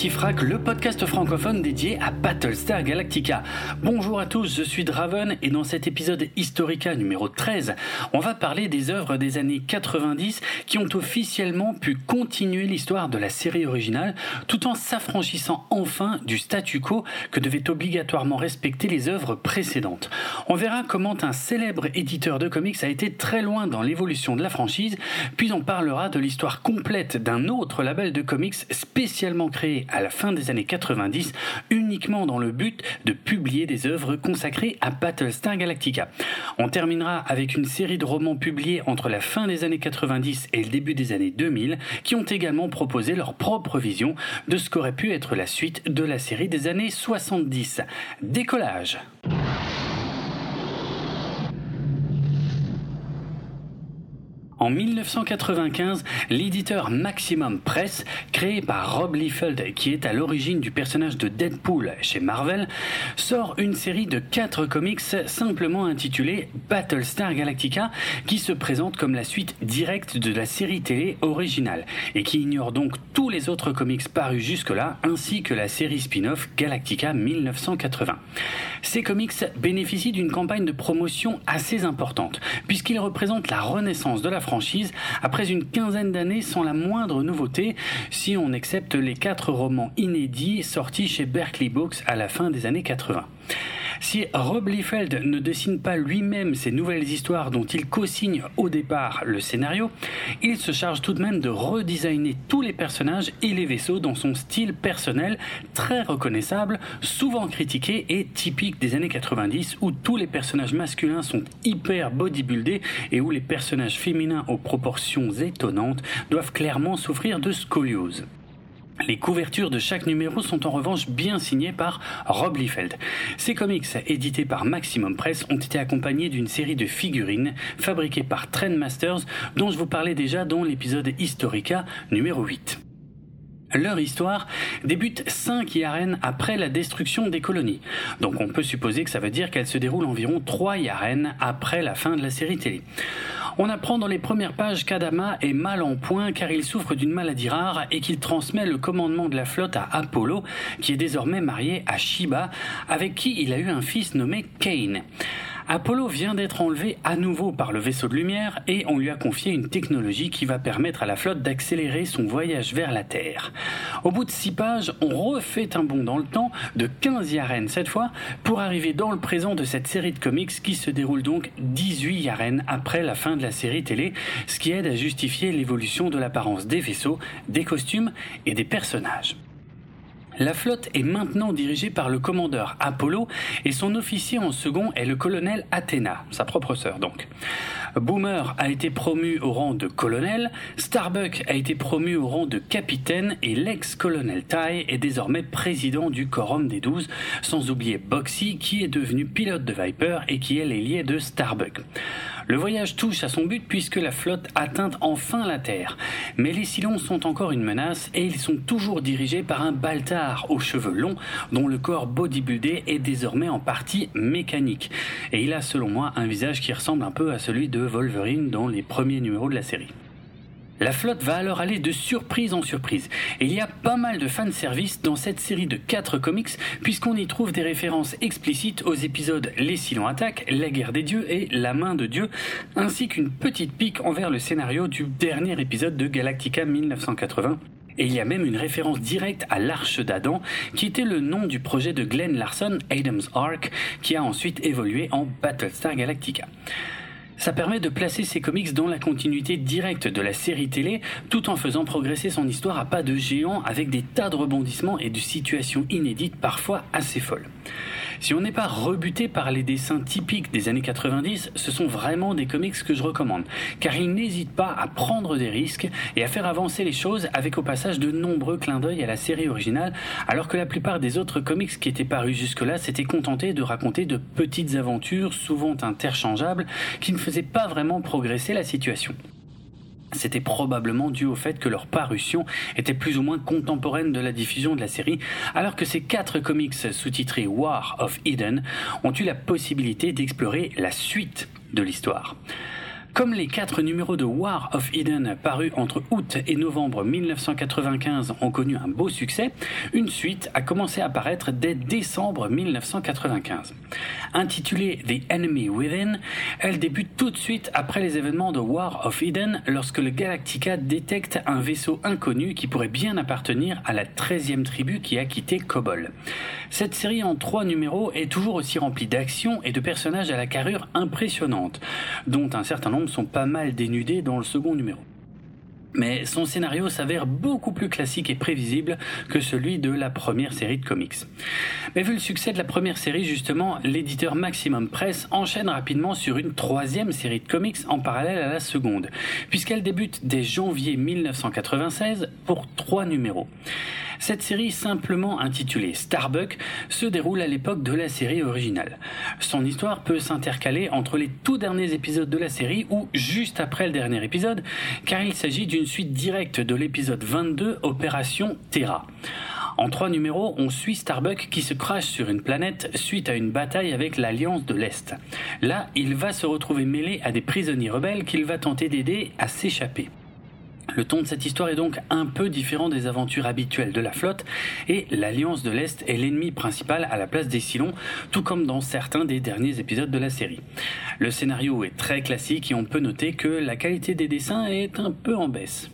le podcast francophone dédié à Battlestar Galactica. Bonjour à tous, je suis Draven et dans cet épisode Historica numéro 13, on va parler des œuvres des années 90 qui ont officiellement pu continuer l'histoire de la série originale tout en s'affranchissant enfin du statu quo que devaient obligatoirement respecter les œuvres précédentes. On verra comment un célèbre éditeur de comics a été très loin dans l'évolution de la franchise, puis on parlera de l'histoire complète d'un autre label de comics spécialement créé à la fin des années 90 uniquement dans le but de publier des œuvres consacrées à Battlestar Galactica. On terminera avec une série de romans publiés entre la fin des années 90 et le début des années 2000 qui ont également proposé leur propre vision de ce qu'aurait pu être la suite de la série des années 70. Décollage En 1995, l'éditeur Maximum Press, créé par Rob Liefeld, qui est à l'origine du personnage de Deadpool chez Marvel, sort une série de quatre comics simplement intitulée Battlestar Galactica, qui se présente comme la suite directe de la série télé originale, et qui ignore donc tous les autres comics parus jusque-là, ainsi que la série spin-off Galactica 1980. Ces comics bénéficient d'une campagne de promotion assez importante, puisqu'ils représentent la renaissance de la après une quinzaine d'années sans la moindre nouveauté, si on accepte les quatre romans inédits sortis chez Berkeley Books à la fin des années 80. Si Rob Liefeld ne dessine pas lui-même ces nouvelles histoires dont il co-signe au départ le scénario, il se charge tout de même de redesigner tous les personnages et les vaisseaux dans son style personnel très reconnaissable, souvent critiqué et typique des années 90 où tous les personnages masculins sont hyper bodybuildés et où les personnages féminins aux proportions étonnantes doivent clairement souffrir de scoliose. Les couvertures de chaque numéro sont en revanche bien signées par Rob Liefeld. Ces comics, édités par Maximum Press, ont été accompagnés d'une série de figurines fabriquées par Trendmasters, dont je vous parlais déjà dans l'épisode Historica numéro 8. Leur histoire débute 5 Yaren après la destruction des colonies. Donc on peut supposer que ça veut dire qu'elle se déroule environ 3 Yaren après la fin de la série télé. On apprend dans les premières pages qu'Adama est mal en point car il souffre d'une maladie rare et qu'il transmet le commandement de la flotte à Apollo, qui est désormais marié à Shiba, avec qui il a eu un fils nommé Kane. Apollo vient d'être enlevé à nouveau par le vaisseau de lumière et on lui a confié une technologie qui va permettre à la flotte d'accélérer son voyage vers la Terre. Au bout de six pages, on refait un bond dans le temps, de 15 Yaren cette fois, pour arriver dans le présent de cette série de comics qui se déroule donc 18 Yaren après la fin de la série télé, ce qui aide à justifier l'évolution de l'apparence des vaisseaux, des costumes et des personnages. La flotte est maintenant dirigée par le commandeur Apollo et son officier en second est le colonel Athéna, sa propre sœur donc. Boomer a été promu au rang de colonel, Starbuck a été promu au rang de capitaine et l'ex-colonel Ty est désormais président du quorum des douze, sans oublier Boxy qui est devenu pilote de Viper et qui est l'ailier de Starbuck. Le voyage touche à son but puisque la flotte atteint enfin la Terre. Mais les Cylons sont encore une menace et ils sont toujours dirigés par un Baltar aux cheveux longs dont le corps bodybuildé est désormais en partie mécanique. Et il a selon moi un visage qui ressemble un peu à celui de Wolverine dans les premiers numéros de la série. La flotte va alors aller de surprise en surprise. Et il y a pas mal de fanservice dans cette série de 4 comics, puisqu'on y trouve des références explicites aux épisodes Les Silons attaquent, La guerre des dieux et La main de Dieu, ainsi qu'une petite pique envers le scénario du dernier épisode de Galactica 1980. Et il y a même une référence directe à l'Arche d'Adam, qui était le nom du projet de Glenn Larson, Adam's Ark, qui a ensuite évolué en Battlestar Galactica. Ça permet de placer ces comics dans la continuité directe de la série télé, tout en faisant progresser son histoire à pas de géant avec des tas de rebondissements et de situations inédites parfois assez folles. Si on n'est pas rebuté par les dessins typiques des années 90, ce sont vraiment des comics que je recommande, car ils n'hésitent pas à prendre des risques et à faire avancer les choses avec au passage de nombreux clins d'œil à la série originale, alors que la plupart des autres comics qui étaient parus jusque-là s'étaient contentés de raconter de petites aventures, souvent interchangeables, qui ne faisaient pas vraiment progresser la situation. C'était probablement dû au fait que leur parution était plus ou moins contemporaine de la diffusion de la série, alors que ces quatre comics sous-titrés War of Eden ont eu la possibilité d'explorer la suite de l'histoire. Comme les quatre numéros de War of Eden parus entre août et novembre 1995 ont connu un beau succès, une suite a commencé à paraître dès décembre 1995. Intitulée The Enemy Within, elle débute tout de suite après les événements de War of Eden lorsque le Galactica détecte un vaisseau inconnu qui pourrait bien appartenir à la 13e tribu qui a quitté Kobol. Cette série en trois numéros est toujours aussi remplie d'action et de personnages à la carrure impressionnante, dont un certain nombre sont pas mal dénudés dans le second numéro. Mais son scénario s'avère beaucoup plus classique et prévisible que celui de la première série de comics. Mais vu le succès de la première série, justement, l'éditeur Maximum Press enchaîne rapidement sur une troisième série de comics en parallèle à la seconde, puisqu'elle débute dès janvier 1996 pour trois numéros. Cette série, simplement intitulée Starbuck, se déroule à l'époque de la série originale. Son histoire peut s'intercaler entre les tout derniers épisodes de la série ou juste après le dernier épisode, car il s'agit d'une suite directe de l'épisode 22, Opération Terra. En trois numéros, on suit Starbuck qui se crache sur une planète suite à une bataille avec l'Alliance de l'Est. Là, il va se retrouver mêlé à des prisonniers rebelles qu'il va tenter d'aider à s'échapper. Le ton de cette histoire est donc un peu différent des aventures habituelles de la flotte et l'Alliance de l'Est est l'ennemi principal à la place des Cylons, tout comme dans certains des derniers épisodes de la série. Le scénario est très classique et on peut noter que la qualité des dessins est un peu en baisse.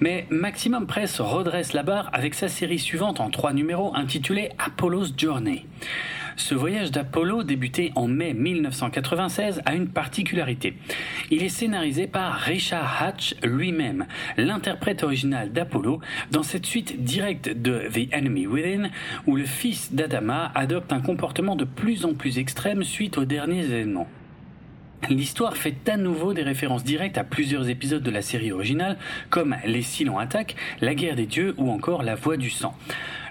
Mais Maximum Press redresse la barre avec sa série suivante en trois numéros intitulée Apollo's Journey. Ce voyage d'Apollo, débuté en mai 1996, a une particularité. Il est scénarisé par Richard Hatch lui-même, l'interprète original d'Apollo, dans cette suite directe de The Enemy Within, où le fils d'Adama adopte un comportement de plus en plus extrême suite aux derniers événements. L'histoire fait à nouveau des références directes à plusieurs épisodes de la série originale, comme Les Silents attaquent, La guerre des dieux ou encore La voix du sang.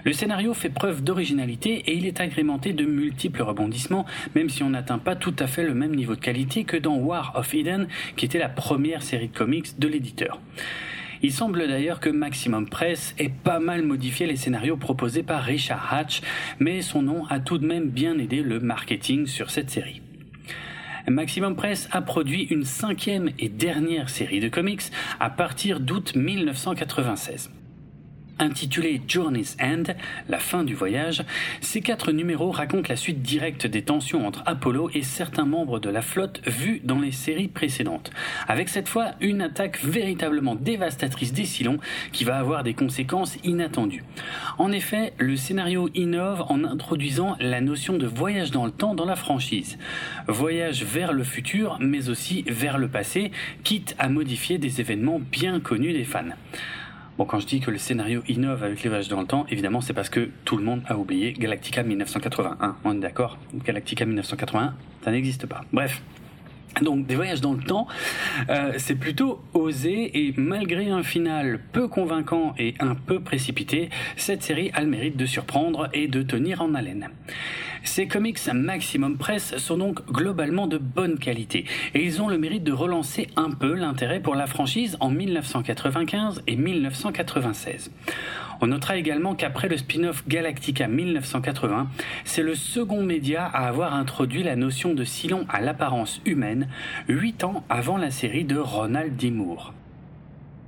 Le scénario fait preuve d'originalité et il est agrémenté de multiples rebondissements, même si on n'atteint pas tout à fait le même niveau de qualité que dans War of Eden, qui était la première série de comics de l'éditeur. Il semble d'ailleurs que Maximum Press ait pas mal modifié les scénarios proposés par Richard Hatch, mais son nom a tout de même bien aidé le marketing sur cette série. Maximum Press a produit une cinquième et dernière série de comics à partir d'août 1996. Intitulé Journey's End, la fin du voyage, ces quatre numéros racontent la suite directe des tensions entre Apollo et certains membres de la flotte vus dans les séries précédentes, avec cette fois une attaque véritablement dévastatrice des Cylons qui va avoir des conséquences inattendues. En effet, le scénario innove en introduisant la notion de voyage dans le temps dans la franchise. Voyage vers le futur, mais aussi vers le passé, quitte à modifier des événements bien connus des fans. Bon, quand je dis que le scénario innove avec les voyages dans le temps, évidemment, c'est parce que tout le monde a oublié Galactica 1981. On est d'accord Galactica 1981, ça n'existe pas. Bref, donc des voyages dans le temps, euh, c'est plutôt osé et malgré un final peu convaincant et un peu précipité, cette série a le mérite de surprendre et de tenir en haleine. Ces comics Maximum Press sont donc globalement de bonne qualité et ils ont le mérite de relancer un peu l'intérêt pour la franchise en 1995 et 1996. On notera également qu'après le spin-off Galactica 1980, c'est le second média à avoir introduit la notion de Cylon à l'apparence humaine, huit ans avant la série de Ronald D.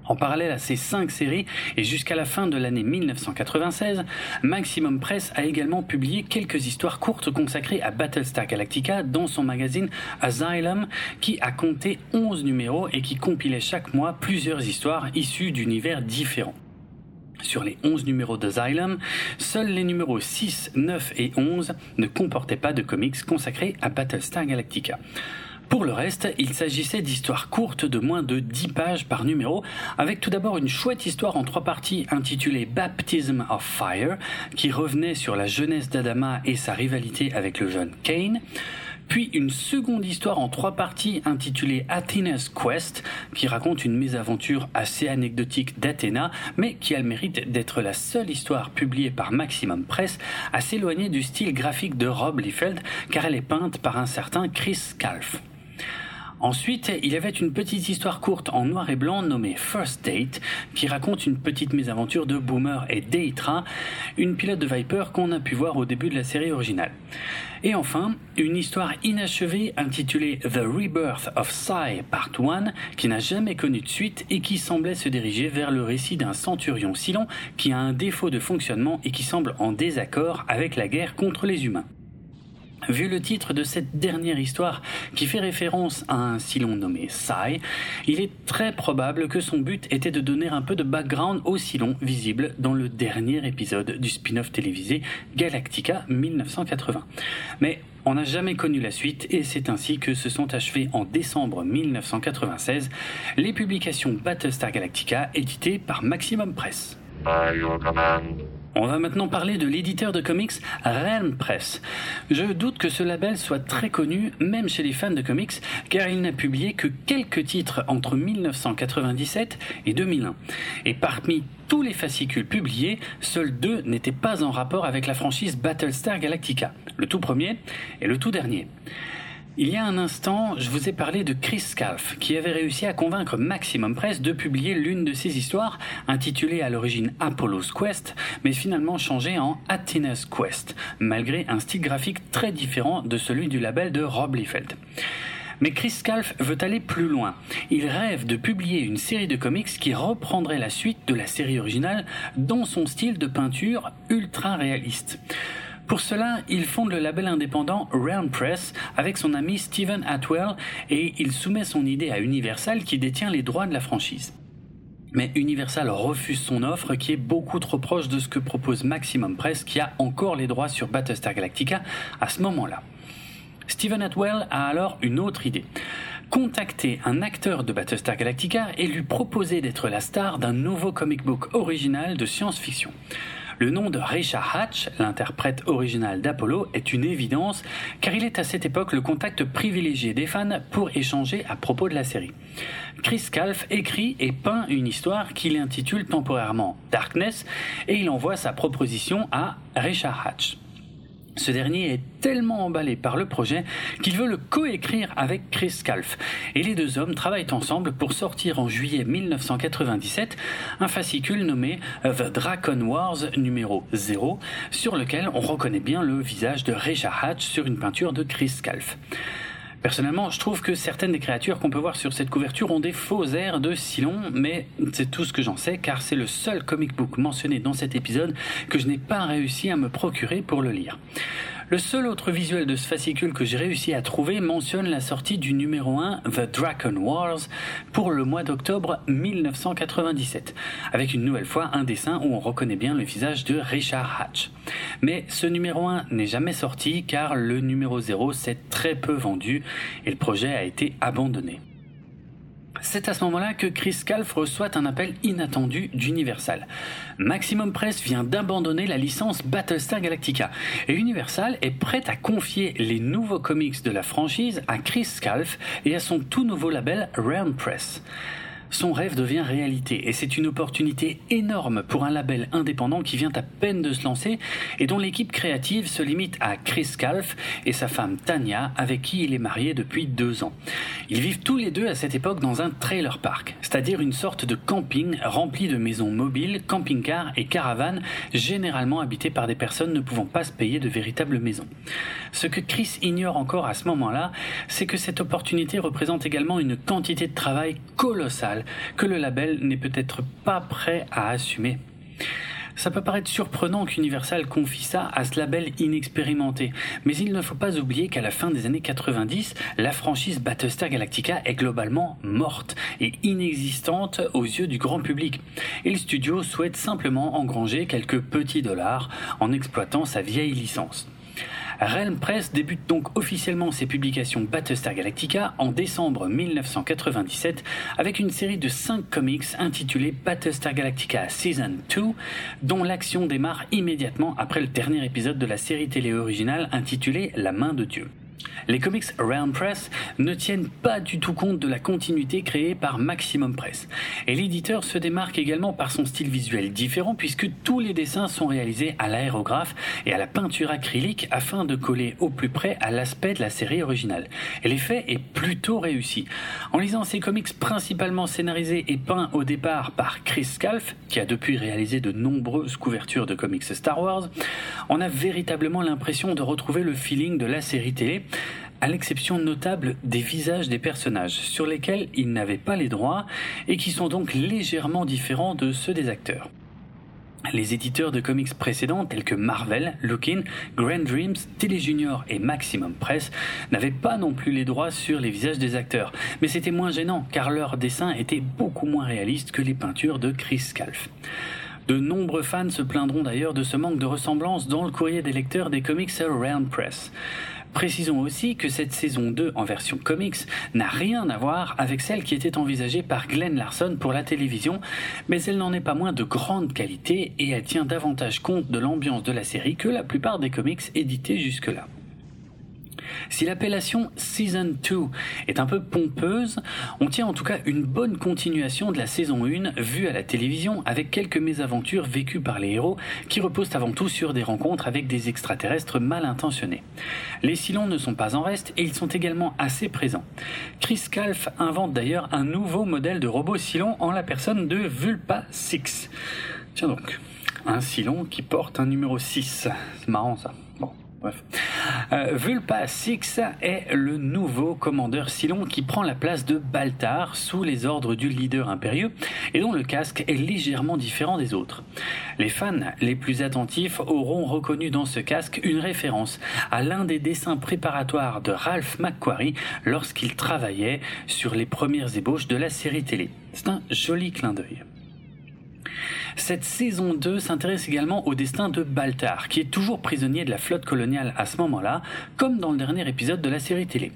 En parallèle à ces cinq séries et jusqu'à la fin de l'année 1996, Maximum Press a également publié quelques histoires courtes consacrées à Battlestar Galactica dans son magazine Asylum qui a compté 11 numéros et qui compilait chaque mois plusieurs histoires issues d'univers différents. Sur les 11 numéros d'Asylum, seuls les numéros 6, 9 et 11 ne comportaient pas de comics consacrés à Battlestar Galactica. Pour le reste, il s'agissait d'histoires courtes de moins de 10 pages par numéro, avec tout d'abord une chouette histoire en trois parties intitulée Baptism of Fire, qui revenait sur la jeunesse d'Adama et sa rivalité avec le jeune Kane, puis une seconde histoire en trois parties intitulée Athena's Quest, qui raconte une mésaventure assez anecdotique d'Athéna, mais qui a le mérite d'être la seule histoire publiée par Maximum Press à s'éloigner du style graphique de Rob Liefeld, car elle est peinte par un certain Chris Calf. Ensuite, il y avait une petite histoire courte en noir et blanc nommée First Date, qui raconte une petite mésaventure de Boomer et Deitra, une pilote de Viper qu'on a pu voir au début de la série originale. Et enfin, une histoire inachevée intitulée The Rebirth of Psy Part 1, qui n'a jamais connu de suite et qui semblait se diriger vers le récit d'un centurion Silon qui a un défaut de fonctionnement et qui semble en désaccord avec la guerre contre les humains. Vu le titre de cette dernière histoire qui fait référence à un Silon nommé Sai, il est très probable que son but était de donner un peu de background au Silon visible dans le dernier épisode du spin-off télévisé Galactica 1980. Mais on n'a jamais connu la suite et c'est ainsi que se sont achevées en décembre 1996 les publications Battlestar Galactica éditées par Maximum Press. On va maintenant parler de l'éditeur de comics Realm Press. Je doute que ce label soit très connu, même chez les fans de comics, car il n'a publié que quelques titres entre 1997 et 2001. Et parmi tous les fascicules publiés, seuls deux n'étaient pas en rapport avec la franchise Battlestar Galactica, le tout premier et le tout dernier. Il y a un instant, je vous ai parlé de Chris Scalf, qui avait réussi à convaincre Maximum Press de publier l'une de ses histoires, intitulée à l'origine Apollo's Quest, mais finalement changée en Athena's Quest, malgré un style graphique très différent de celui du label de Rob Liefeld. Mais Chris Scalf veut aller plus loin. Il rêve de publier une série de comics qui reprendrait la suite de la série originale dans son style de peinture ultra réaliste. Pour cela, il fonde le label indépendant Realm Press avec son ami Steven Atwell et il soumet son idée à Universal qui détient les droits de la franchise. Mais Universal refuse son offre qui est beaucoup trop proche de ce que propose Maximum Press qui a encore les droits sur Battlestar Galactica à ce moment-là. Steven Atwell a alors une autre idée. Contacter un acteur de Battlestar Galactica et lui proposer d'être la star d'un nouveau comic book original de science-fiction. Le nom de Richard Hatch, l'interprète original d'Apollo, est une évidence car il est à cette époque le contact privilégié des fans pour échanger à propos de la série. Chris Calf écrit et peint une histoire qu'il intitule temporairement Darkness et il envoie sa proposition à Richard Hatch. Ce dernier est tellement emballé par le projet qu'il veut le coécrire avec Chris Calf. Et les deux hommes travaillent ensemble pour sortir en juillet 1997 un fascicule nommé The Dragon Wars numéro 0, sur lequel on reconnaît bien le visage de Richard Hatch sur une peinture de Chris Calf. Personnellement, je trouve que certaines des créatures qu'on peut voir sur cette couverture ont des faux airs de Silon, mais c'est tout ce que j'en sais car c'est le seul comic book mentionné dans cet épisode que je n'ai pas réussi à me procurer pour le lire. Le seul autre visuel de ce fascicule que j'ai réussi à trouver mentionne la sortie du numéro 1 The Dragon Wars pour le mois d'octobre 1997, avec une nouvelle fois un dessin où on reconnaît bien le visage de Richard Hatch. Mais ce numéro 1 n'est jamais sorti car le numéro 0 s'est très peu vendu et le projet a été abandonné. C'est à ce moment-là que Chris Calf reçoit un appel inattendu d'Universal. Maximum Press vient d'abandonner la licence Battlestar Galactica et Universal est prêt à confier les nouveaux comics de la franchise à Chris Calf et à son tout nouveau label Realm Press son rêve devient réalité et c'est une opportunité énorme pour un label indépendant qui vient à peine de se lancer et dont l'équipe créative se limite à Chris Calf et sa femme Tania avec qui il est marié depuis deux ans. Ils vivent tous les deux à cette époque dans un trailer park, c'est-à-dire une sorte de camping rempli de maisons mobiles, camping-cars et caravanes généralement habitées par des personnes ne pouvant pas se payer de véritables maisons. Ce que Chris ignore encore à ce moment-là, c'est que cette opportunité représente également une quantité de travail colossale que le label n'est peut-être pas prêt à assumer. Ça peut paraître surprenant qu'Universal confie ça à ce label inexpérimenté, mais il ne faut pas oublier qu'à la fin des années 90, la franchise Battlestar Galactica est globalement morte et inexistante aux yeux du grand public. Et le studio souhaite simplement engranger quelques petits dollars en exploitant sa vieille licence. Realm Press débute donc officiellement ses publications Battlestar Galactica en décembre 1997 avec une série de 5 comics intitulée Battlestar Galactica Season 2 dont l'action démarre immédiatement après le dernier épisode de la série télé originale intitulée La main de Dieu. Les comics Realm Press ne tiennent pas du tout compte de la continuité créée par Maximum Press. Et l'éditeur se démarque également par son style visuel différent puisque tous les dessins sont réalisés à l'aérographe et à la peinture acrylique afin de coller au plus près à l'aspect de la série originale. Et l'effet est plutôt réussi. En lisant ces comics principalement scénarisés et peints au départ par Chris Scalf, qui a depuis réalisé de nombreuses couvertures de comics Star Wars, on a véritablement l'impression de retrouver le feeling de la série télé à l'exception notable des visages des personnages, sur lesquels ils n'avaient pas les droits et qui sont donc légèrement différents de ceux des acteurs. Les éditeurs de comics précédents tels que Marvel, Lookin, Grand Dreams, Télé Junior et Maximum Press n'avaient pas non plus les droits sur les visages des acteurs, mais c'était moins gênant car leurs dessins étaient beaucoup moins réalistes que les peintures de Chris Scalf. De nombreux fans se plaindront d'ailleurs de ce manque de ressemblance dans le courrier des lecteurs des comics Around Press. Précisons aussi que cette saison 2 en version comics n'a rien à voir avec celle qui était envisagée par Glenn Larson pour la télévision, mais elle n'en est pas moins de grande qualité et elle tient davantage compte de l'ambiance de la série que la plupart des comics édités jusque-là. Si l'appellation Season 2 est un peu pompeuse, on tient en tout cas une bonne continuation de la saison 1 vue à la télévision avec quelques mésaventures vécues par les héros qui reposent avant tout sur des rencontres avec des extraterrestres mal intentionnés. Les Silons ne sont pas en reste et ils sont également assez présents. Chris Calf invente d'ailleurs un nouveau modèle de robot Silon en la personne de Vulpa 6. Tiens donc, un Silon qui porte un numéro 6. C'est marrant ça. Bref. Euh, Vulpa Six est le nouveau commandeur Silon qui prend la place de Baltar sous les ordres du leader impérieux et dont le casque est légèrement différent des autres. Les fans les plus attentifs auront reconnu dans ce casque une référence à l'un des dessins préparatoires de Ralph McQuarrie lorsqu'il travaillait sur les premières ébauches de la série télé. C'est un joli clin d'œil. Cette saison 2 s'intéresse également au destin de Baltar, qui est toujours prisonnier de la flotte coloniale à ce moment-là, comme dans le dernier épisode de la série télé.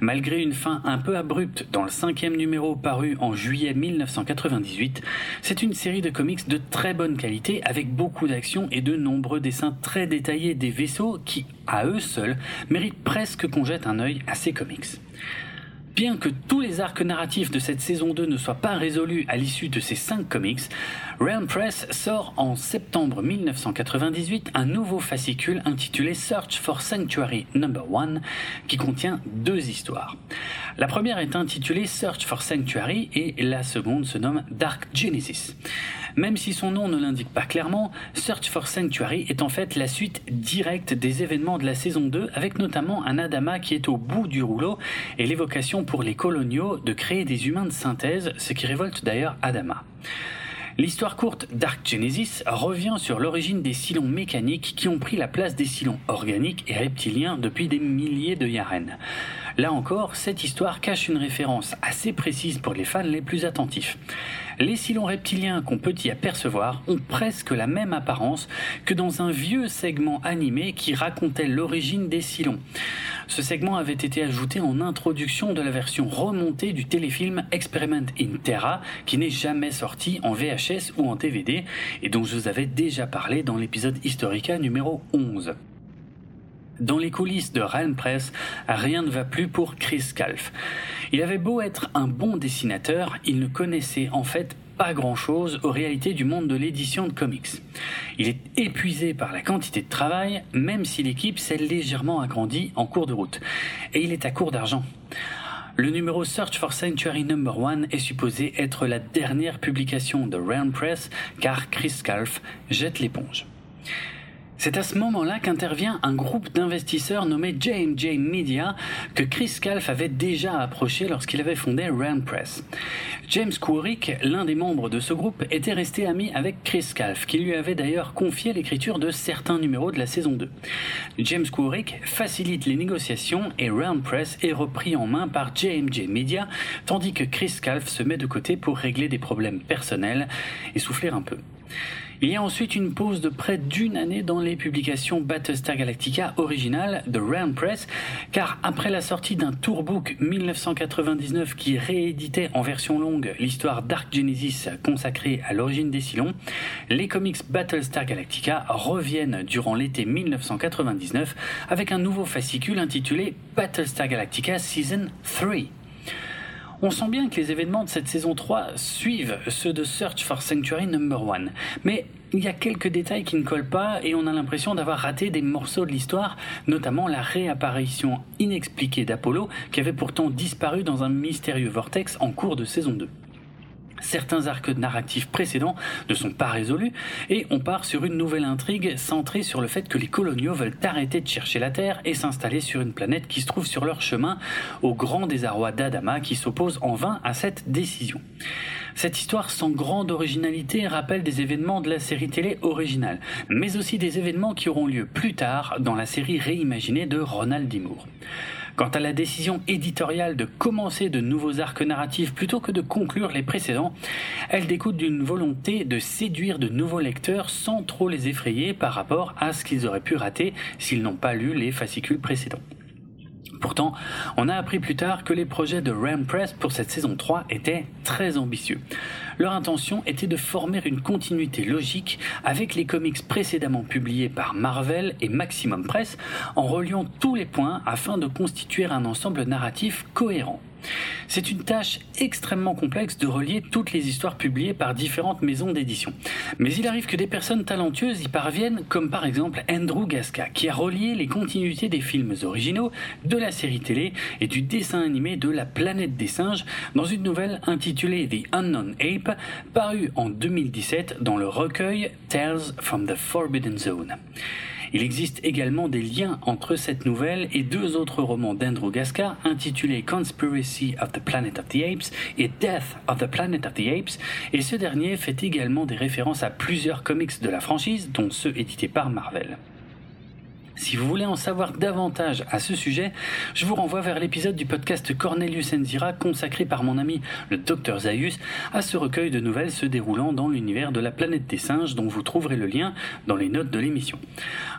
Malgré une fin un peu abrupte dans le cinquième numéro paru en juillet 1998, c'est une série de comics de très bonne qualité avec beaucoup d'action et de nombreux dessins très détaillés des vaisseaux qui, à eux seuls, méritent presque qu'on jette un œil à ces comics. Bien que tous les arcs narratifs de cette saison 2 ne soient pas résolus à l'issue de ces 5 comics, Realm Press sort en septembre 1998 un nouveau fascicule intitulé Search for Sanctuary No. 1 qui contient deux histoires. La première est intitulée Search for Sanctuary et la seconde se nomme Dark Genesis. Même si son nom ne l'indique pas clairement, Search for Sanctuary est en fait la suite directe des événements de la saison 2 avec notamment un Adama qui est au bout du rouleau et l'évocation pour les coloniaux de créer des humains de synthèse, ce qui révolte d'ailleurs Adama. L'histoire courte Dark Genesis revient sur l'origine des silons mécaniques qui ont pris la place des silons organiques et reptiliens depuis des milliers de yaren. Là encore, cette histoire cache une référence assez précise pour les fans les plus attentifs. Les silons reptiliens qu'on peut y apercevoir ont presque la même apparence que dans un vieux segment animé qui racontait l'origine des silons. Ce segment avait été ajouté en introduction de la version remontée du téléfilm Experiment in Terra qui n'est jamais sorti en VHS ou en DVD et dont je vous avais déjà parlé dans l'épisode Historica numéro 11. Dans les coulisses de Realm Press, rien ne va plus pour Chris Calf. Il avait beau être un bon dessinateur, il ne connaissait en fait pas grand-chose aux réalités du monde de l'édition de comics. Il est épuisé par la quantité de travail, même si l'équipe s'est légèrement agrandie en cours de route. Et il est à court d'argent. Le numéro Search for Sanctuary No. 1 est supposé être la dernière publication de Realm Press car Chris Calf jette l'éponge. C'est à ce moment-là qu'intervient un groupe d'investisseurs nommé J&J Media que Chris Calf avait déjà approché lorsqu'il avait fondé Rand Press. James Couric, l'un des membres de ce groupe, était resté ami avec Chris Calf, qui lui avait d'ailleurs confié l'écriture de certains numéros de la saison 2. James Couric facilite les négociations et Rand Press est repris en main par J&J Media, tandis que Chris Calf se met de côté pour régler des problèmes personnels et souffler un peu. Il y a ensuite une pause de près d'une année dans les publications Battlestar Galactica originales de Realm Press, car après la sortie d'un tourbook 1999 qui rééditait en version longue l'histoire Dark Genesis consacrée à l'origine des Cylons, les comics Battlestar Galactica reviennent durant l'été 1999 avec un nouveau fascicule intitulé Battlestar Galactica Season 3. On sent bien que les événements de cette saison 3 suivent ceux de Search for Sanctuary Number 1, mais il y a quelques détails qui ne collent pas et on a l'impression d'avoir raté des morceaux de l'histoire, notamment la réapparition inexpliquée d'Apollo qui avait pourtant disparu dans un mystérieux vortex en cours de saison 2. Certains arcs narratifs précédents ne sont pas résolus et on part sur une nouvelle intrigue centrée sur le fait que les coloniaux veulent arrêter de chercher la Terre et s'installer sur une planète qui se trouve sur leur chemin au grand désarroi d'Adama qui s'oppose en vain à cette décision. Cette histoire sans grande originalité rappelle des événements de la série télé originale, mais aussi des événements qui auront lieu plus tard dans la série réimaginée de Ronald D. Moore. Quant à la décision éditoriale de commencer de nouveaux arcs narratifs plutôt que de conclure les précédents, elle découle d'une volonté de séduire de nouveaux lecteurs sans trop les effrayer par rapport à ce qu'ils auraient pu rater s'ils n'ont pas lu les fascicules précédents. Pourtant, on a appris plus tard que les projets de Ram Press pour cette saison 3 étaient très ambitieux. Leur intention était de former une continuité logique avec les comics précédemment publiés par Marvel et Maximum Press en reliant tous les points afin de constituer un ensemble narratif cohérent. C'est une tâche extrêmement complexe de relier toutes les histoires publiées par différentes maisons d'édition. Mais il arrive que des personnes talentueuses y parviennent, comme par exemple Andrew Gasca, qui a relié les continuités des films originaux, de la série télé et du dessin animé de La planète des singes dans une nouvelle intitulée The Unknown Ape, parue en 2017 dans le recueil Tales from the Forbidden Zone. Il existe également des liens entre cette nouvelle et deux autres romans d'Andrew Gasca intitulés Conspiracy of the Planet of the Apes et Death of the Planet of the Apes, et ce dernier fait également des références à plusieurs comics de la franchise, dont ceux édités par Marvel. Si vous voulez en savoir davantage à ce sujet, je vous renvoie vers l'épisode du podcast Cornelius Enzira consacré par mon ami le Dr Zaius à ce recueil de nouvelles se déroulant dans l'univers de la planète des singes dont vous trouverez le lien dans les notes de l'émission.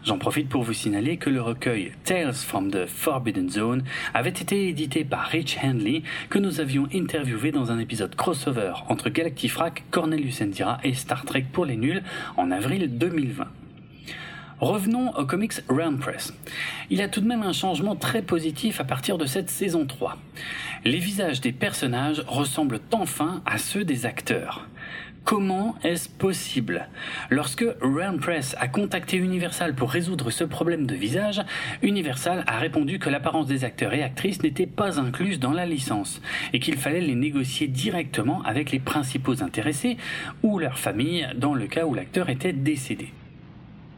J'en profite pour vous signaler que le recueil Tales from the Forbidden Zone avait été édité par Rich Handley que nous avions interviewé dans un épisode crossover entre Galactifrac, Cornelius Enzira et Star Trek pour les nuls en avril 2020. Revenons aux comics Realm Press. Il y a tout de même un changement très positif à partir de cette saison 3. Les visages des personnages ressemblent enfin à ceux des acteurs. Comment est-ce possible? Lorsque Realm Press a contacté Universal pour résoudre ce problème de visage, Universal a répondu que l'apparence des acteurs et actrices n'était pas incluse dans la licence et qu'il fallait les négocier directement avec les principaux intéressés ou leur famille dans le cas où l'acteur était décédé.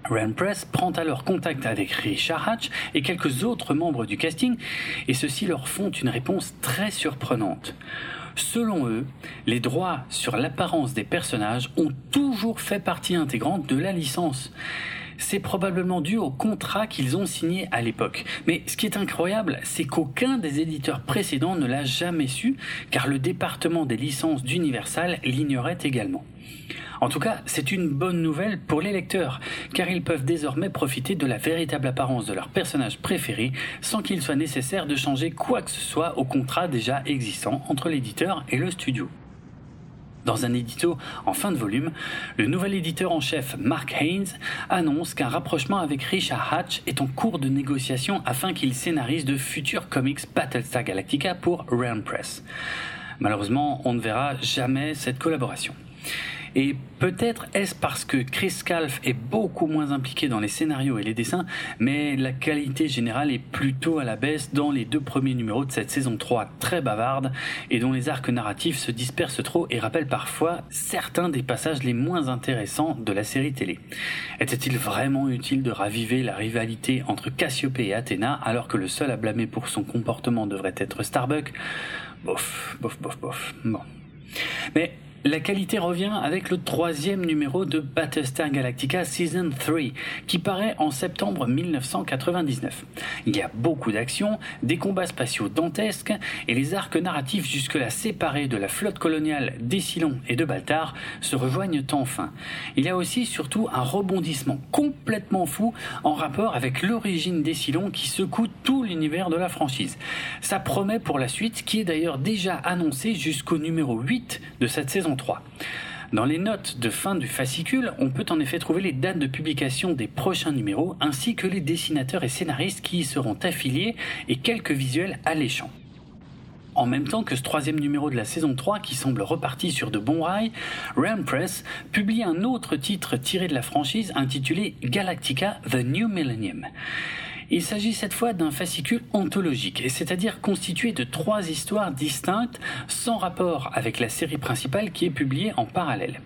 Rand Press prend alors contact avec Richard Hatch et quelques autres membres du casting et ceux-ci leur font une réponse très surprenante. Selon eux, les droits sur l'apparence des personnages ont toujours fait partie intégrante de la licence. C'est probablement dû au contrat qu'ils ont signé à l'époque. Mais ce qui est incroyable, c'est qu'aucun des éditeurs précédents ne l'a jamais su, car le département des licences d'Universal l'ignorait également. En tout cas, c'est une bonne nouvelle pour les lecteurs, car ils peuvent désormais profiter de la véritable apparence de leur personnage préféré sans qu'il soit nécessaire de changer quoi que ce soit au contrat déjà existant entre l'éditeur et le studio. Dans un édito en fin de volume, le nouvel éditeur en chef Mark Haynes annonce qu'un rapprochement avec Richard Hatch est en cours de négociation afin qu'il scénarise de futurs comics Battlestar Galactica pour Realm Press. Malheureusement, on ne verra jamais cette collaboration. Et peut-être est-ce parce que Chris Calf est beaucoup moins impliqué dans les scénarios et les dessins, mais la qualité générale est plutôt à la baisse dans les deux premiers numéros de cette saison 3 très bavarde et dont les arcs narratifs se dispersent trop et rappellent parfois certains des passages les moins intéressants de la série télé. Était-il vraiment utile de raviver la rivalité entre Cassiopée et Athéna alors que le seul à blâmer pour son comportement devrait être Starbuck? Bof, bof, bof, bof. Bon. La qualité revient avec le troisième numéro de Battlestar Galactica Season 3, qui paraît en septembre 1999. Il y a beaucoup d'action, des combats spatiaux dantesques, et les arcs narratifs jusque-là séparés de la flotte coloniale d'Essilon et de Baltar se rejoignent enfin. Il y a aussi surtout un rebondissement complètement fou en rapport avec l'origine d'Essilon qui secoue tout l'univers de la franchise. Ça promet pour la suite, qui est d'ailleurs déjà annoncée jusqu'au numéro 8 de cette saison 3. Dans les notes de fin du fascicule, on peut en effet trouver les dates de publication des prochains numéros ainsi que les dessinateurs et scénaristes qui y seront affiliés et quelques visuels alléchants. En même temps que ce troisième numéro de la saison 3 qui semble reparti sur de bons rails, Ram Press publie un autre titre tiré de la franchise intitulé Galactica The New Millennium. Il s'agit cette fois d'un fascicule anthologique, c'est-à-dire constitué de trois histoires distinctes sans rapport avec la série principale qui est publiée en parallèle.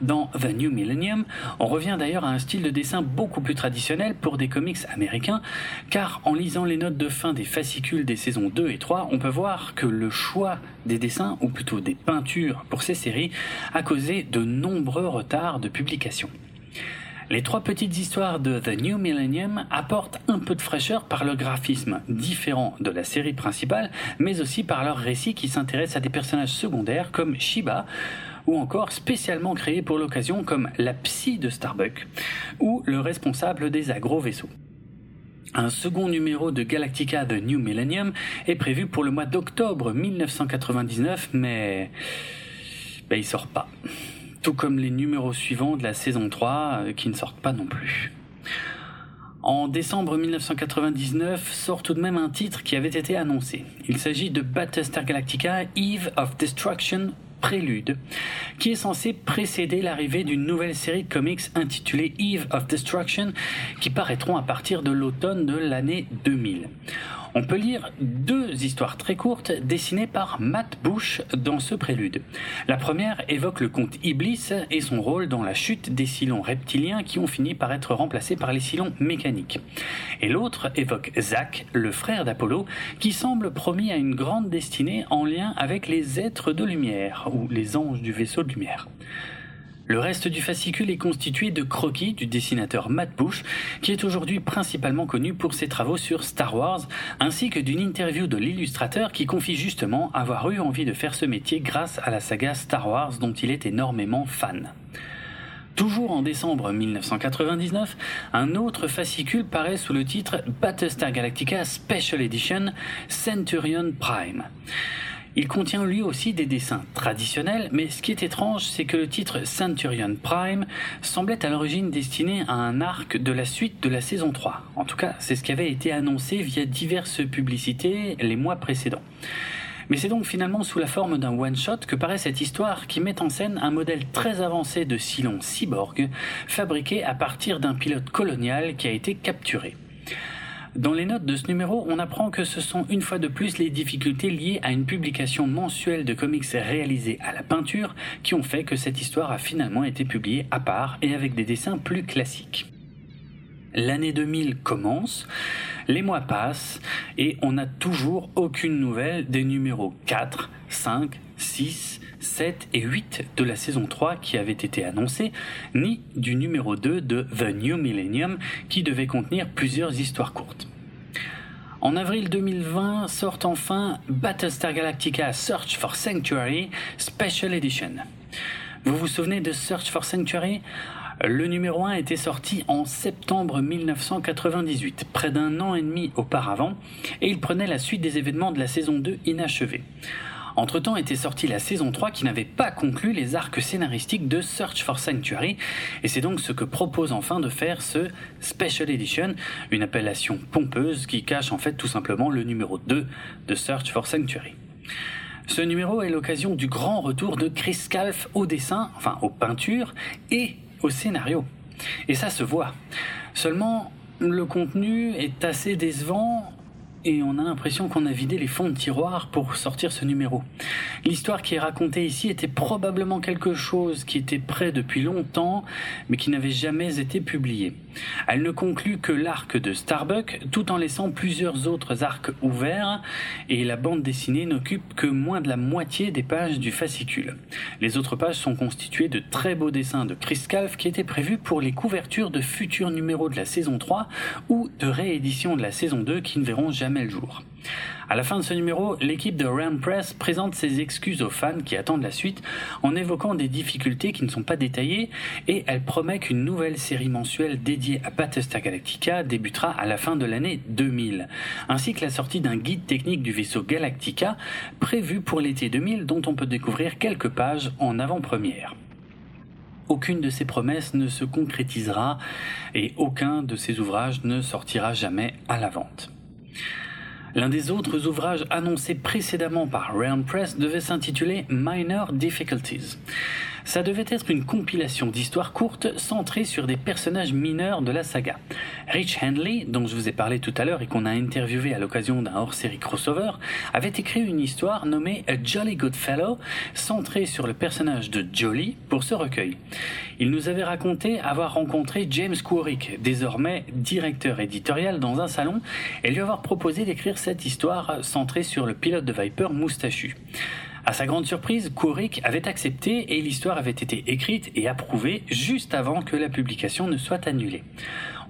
Dans The New Millennium, on revient d'ailleurs à un style de dessin beaucoup plus traditionnel pour des comics américains, car en lisant les notes de fin des fascicules des saisons 2 et 3, on peut voir que le choix des dessins, ou plutôt des peintures pour ces séries, a causé de nombreux retards de publication. Les trois petites histoires de The New Millennium apportent un peu de fraîcheur par leur graphisme différent de la série principale, mais aussi par leur récit qui s'intéresse à des personnages secondaires comme Shiba, ou encore spécialement créés pour l'occasion comme la psy de Starbuck, ou le responsable des agro-vaisseaux. Un second numéro de Galactica The New Millennium est prévu pour le mois d'octobre 1999, mais ben, il sort pas tout comme les numéros suivants de la saison 3 euh, qui ne sortent pas non plus. En décembre 1999 sort tout de même un titre qui avait été annoncé. Il s'agit de Battlestar Galactica Eve of Destruction Prélude, qui est censé précéder l'arrivée d'une nouvelle série de comics intitulée Eve of Destruction, qui paraîtront à partir de l'automne de l'année 2000 on peut lire deux histoires très courtes dessinées par Matt Bush dans ce prélude. La première évoque le comte Iblis et son rôle dans la chute des silons reptiliens qui ont fini par être remplacés par les silons mécaniques. Et l'autre évoque Zach, le frère d'Apollo, qui semble promis à une grande destinée en lien avec les êtres de lumière, ou les anges du vaisseau de lumière. Le reste du fascicule est constitué de croquis du dessinateur Matt Bush, qui est aujourd'hui principalement connu pour ses travaux sur Star Wars, ainsi que d'une interview de l'illustrateur qui confie justement avoir eu envie de faire ce métier grâce à la saga Star Wars dont il est énormément fan. Toujours en décembre 1999, un autre fascicule paraît sous le titre Battlestar Galactica Special Edition Centurion Prime. Il contient lui aussi des dessins traditionnels, mais ce qui est étrange, c'est que le titre Centurion Prime semblait à l'origine destiné à un arc de la suite de la saison 3. En tout cas, c'est ce qui avait été annoncé via diverses publicités les mois précédents. Mais c'est donc finalement sous la forme d'un one-shot que paraît cette histoire qui met en scène un modèle très avancé de Cylon cyborg fabriqué à partir d'un pilote colonial qui a été capturé. Dans les notes de ce numéro, on apprend que ce sont une fois de plus les difficultés liées à une publication mensuelle de comics réalisés à la peinture qui ont fait que cette histoire a finalement été publiée à part et avec des dessins plus classiques. L'année 2000 commence, les mois passent et on n'a toujours aucune nouvelle des numéros 4, 5, 6, 7 et 8 de la saison 3 qui avaient été annoncés, ni du numéro 2 de The New Millennium qui devait contenir plusieurs histoires courtes. En avril 2020 sort enfin Battlestar Galactica Search for Sanctuary Special Edition. Vous vous souvenez de Search for Sanctuary? Le numéro 1 était sorti en septembre 1998, près d'un an et demi auparavant, et il prenait la suite des événements de la saison 2 inachevée. Entre-temps était sortie la saison 3 qui n'avait pas conclu les arcs scénaristiques de Search for Sanctuary, et c'est donc ce que propose enfin de faire ce Special Edition, une appellation pompeuse qui cache en fait tout simplement le numéro 2 de Search for Sanctuary. Ce numéro est l'occasion du grand retour de Chris Calf au dessin, enfin aux peintures et au scénario. Et ça se voit. Seulement, le contenu est assez décevant et on a l'impression qu'on a vidé les fonds de tiroir pour sortir ce numéro. L'histoire qui est racontée ici était probablement quelque chose qui était prêt depuis longtemps, mais qui n'avait jamais été publié. Elle ne conclut que l'arc de Starbuck, tout en laissant plusieurs autres arcs ouverts, et la bande dessinée n'occupe que moins de la moitié des pages du fascicule. Les autres pages sont constituées de très beaux dessins de Chris Calf qui étaient prévus pour les couvertures de futurs numéros de la saison 3 ou de rééditions de la saison 2 qui ne verront jamais le jour. À la fin de ce numéro, l'équipe de Ram Press présente ses excuses aux fans qui attendent la suite en évoquant des difficultés qui ne sont pas détaillées et elle promet qu'une nouvelle série mensuelle dédiée à Battlestar Galactica débutera à la fin de l'année 2000, ainsi que la sortie d'un guide technique du vaisseau Galactica prévu pour l'été 2000 dont on peut découvrir quelques pages en avant-première aucune de ces promesses ne se concrétisera et aucun de ces ouvrages ne sortira jamais à la vente. L'un des autres ouvrages annoncés précédemment par Realm Press devait s'intituler Minor Difficulties. Ça devait être une compilation d'histoires courtes centrées sur des personnages mineurs de la saga. Rich Handley, dont je vous ai parlé tout à l'heure et qu'on a interviewé à l'occasion d'un hors-série crossover, avait écrit une histoire nommée A Jolly Good Fellow, centrée sur le personnage de Jolly pour ce recueil. Il nous avait raconté avoir rencontré James Quarrick, désormais directeur éditorial dans un salon, et lui avoir proposé d'écrire cette histoire centrée sur le pilote de Viper moustachu. À sa grande surprise, Kurik avait accepté et l'histoire avait été écrite et approuvée juste avant que la publication ne soit annulée.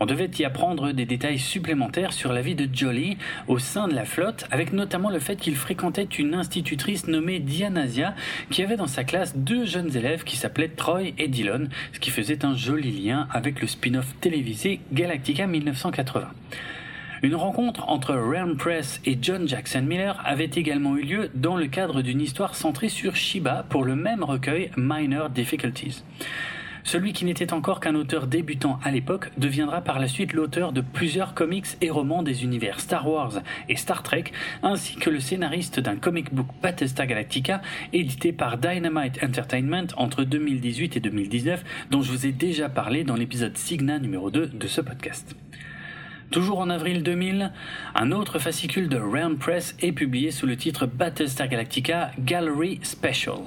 On devait y apprendre des détails supplémentaires sur la vie de Jolly au sein de la flotte, avec notamment le fait qu'il fréquentait une institutrice nommée Dianasia, qui avait dans sa classe deux jeunes élèves qui s'appelaient Troy et Dillon, ce qui faisait un joli lien avec le spin-off télévisé Galactica 1980. Une rencontre entre Realm Press et John Jackson Miller avait également eu lieu dans le cadre d'une histoire centrée sur Shiba pour le même recueil Minor Difficulties. Celui qui n'était encore qu'un auteur débutant à l'époque deviendra par la suite l'auteur de plusieurs comics et romans des univers Star Wars et Star Trek, ainsi que le scénariste d'un comic book Battlestar Galactica édité par Dynamite Entertainment entre 2018 et 2019, dont je vous ai déjà parlé dans l'épisode Signa numéro 2 de ce podcast. Toujours en avril 2000, un autre fascicule de Realm Press est publié sous le titre Battlestar Galactica Gallery Special.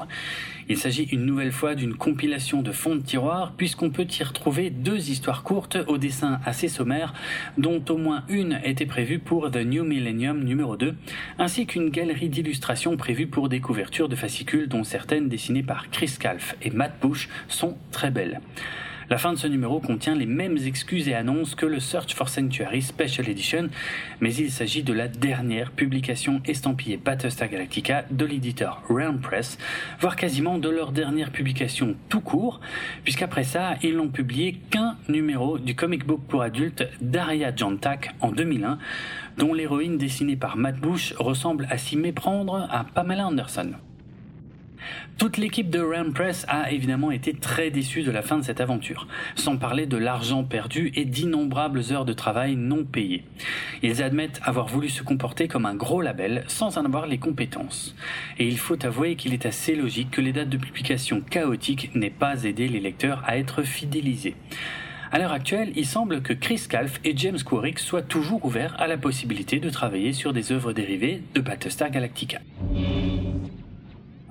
Il s'agit une nouvelle fois d'une compilation de fonds de tiroir puisqu'on peut y retrouver deux histoires courtes au dessin assez sommaire dont au moins une était prévue pour The New Millennium numéro 2 ainsi qu'une galerie d'illustrations prévue pour des couvertures de fascicules dont certaines dessinées par Chris Calf et Matt Bush sont très belles. La fin de ce numéro contient les mêmes excuses et annonces que le Search for Sanctuary Special Edition, mais il s'agit de la dernière publication estampillée Battlestar Galactica de l'éditeur Realm Press, voire quasiment de leur dernière publication tout court, puisqu'après ça, ils n'ont publié qu'un numéro du comic book pour adultes d'Aria Jantak en 2001, dont l'héroïne dessinée par Matt Bush ressemble à s'y méprendre à Pamela Anderson. Toute l'équipe de Ram Press a évidemment été très déçue de la fin de cette aventure, sans parler de l'argent perdu et d'innombrables heures de travail non payées. Ils admettent avoir voulu se comporter comme un gros label sans en avoir les compétences. Et il faut avouer qu'il est assez logique que les dates de publication chaotiques n'aient pas aidé les lecteurs à être fidélisés. À l'heure actuelle, il semble que Chris Calf et James Quarrick soient toujours ouverts à la possibilité de travailler sur des œuvres dérivées de Battlestar Galactica.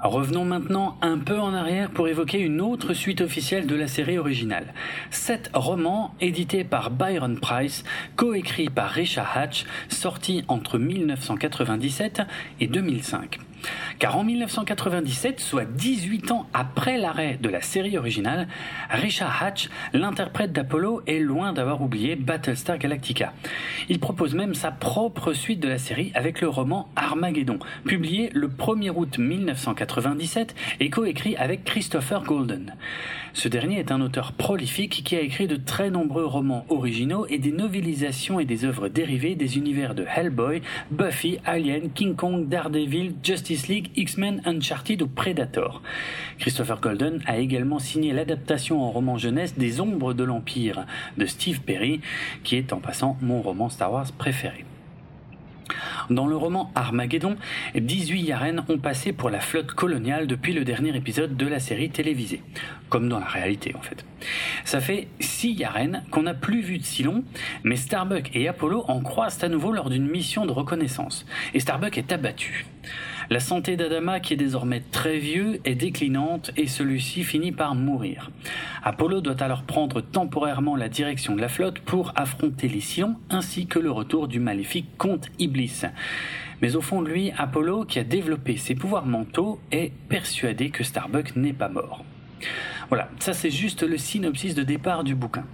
Revenons maintenant un peu en arrière pour évoquer une autre suite officielle de la série originale. Sept romans édités par Byron Price, coécrits par Richard Hatch, sortis entre 1997 et 2005. Car en 1997, soit 18 ans après l'arrêt de la série originale, Richard Hatch, l'interprète d'Apollo, est loin d'avoir oublié Battlestar Galactica. Il propose même sa propre suite de la série avec le roman Armageddon, publié le 1er août 1997 et coécrit avec Christopher Golden. Ce dernier est un auteur prolifique qui a écrit de très nombreux romans originaux et des novelisations et des œuvres dérivées des univers de Hellboy, Buffy, Alien, King Kong, Daredevil, Justice League, X-Men, Uncharted ou Predator. Christopher Golden a également signé l'adaptation en roman jeunesse des Ombres de l'Empire de Steve Perry, qui est en passant mon roman Star Wars préféré. Dans le roman Armageddon, 18 Yaren ont passé pour la flotte coloniale depuis le dernier épisode de la série télévisée. Comme dans la réalité, en fait. Ça fait 6 Yaren qu'on n'a plus vu de si long, mais Starbuck et Apollo en croisent à nouveau lors d'une mission de reconnaissance. Et Starbuck est abattu. La santé d'Adama, qui est désormais très vieux, est déclinante et celui-ci finit par mourir. Apollo doit alors prendre temporairement la direction de la flotte pour affronter les Sions ainsi que le retour du maléfique comte Iblis. Mais au fond de lui, Apollo, qui a développé ses pouvoirs mentaux, est persuadé que Starbuck n'est pas mort. Voilà, ça c'est juste le synopsis de départ du bouquin.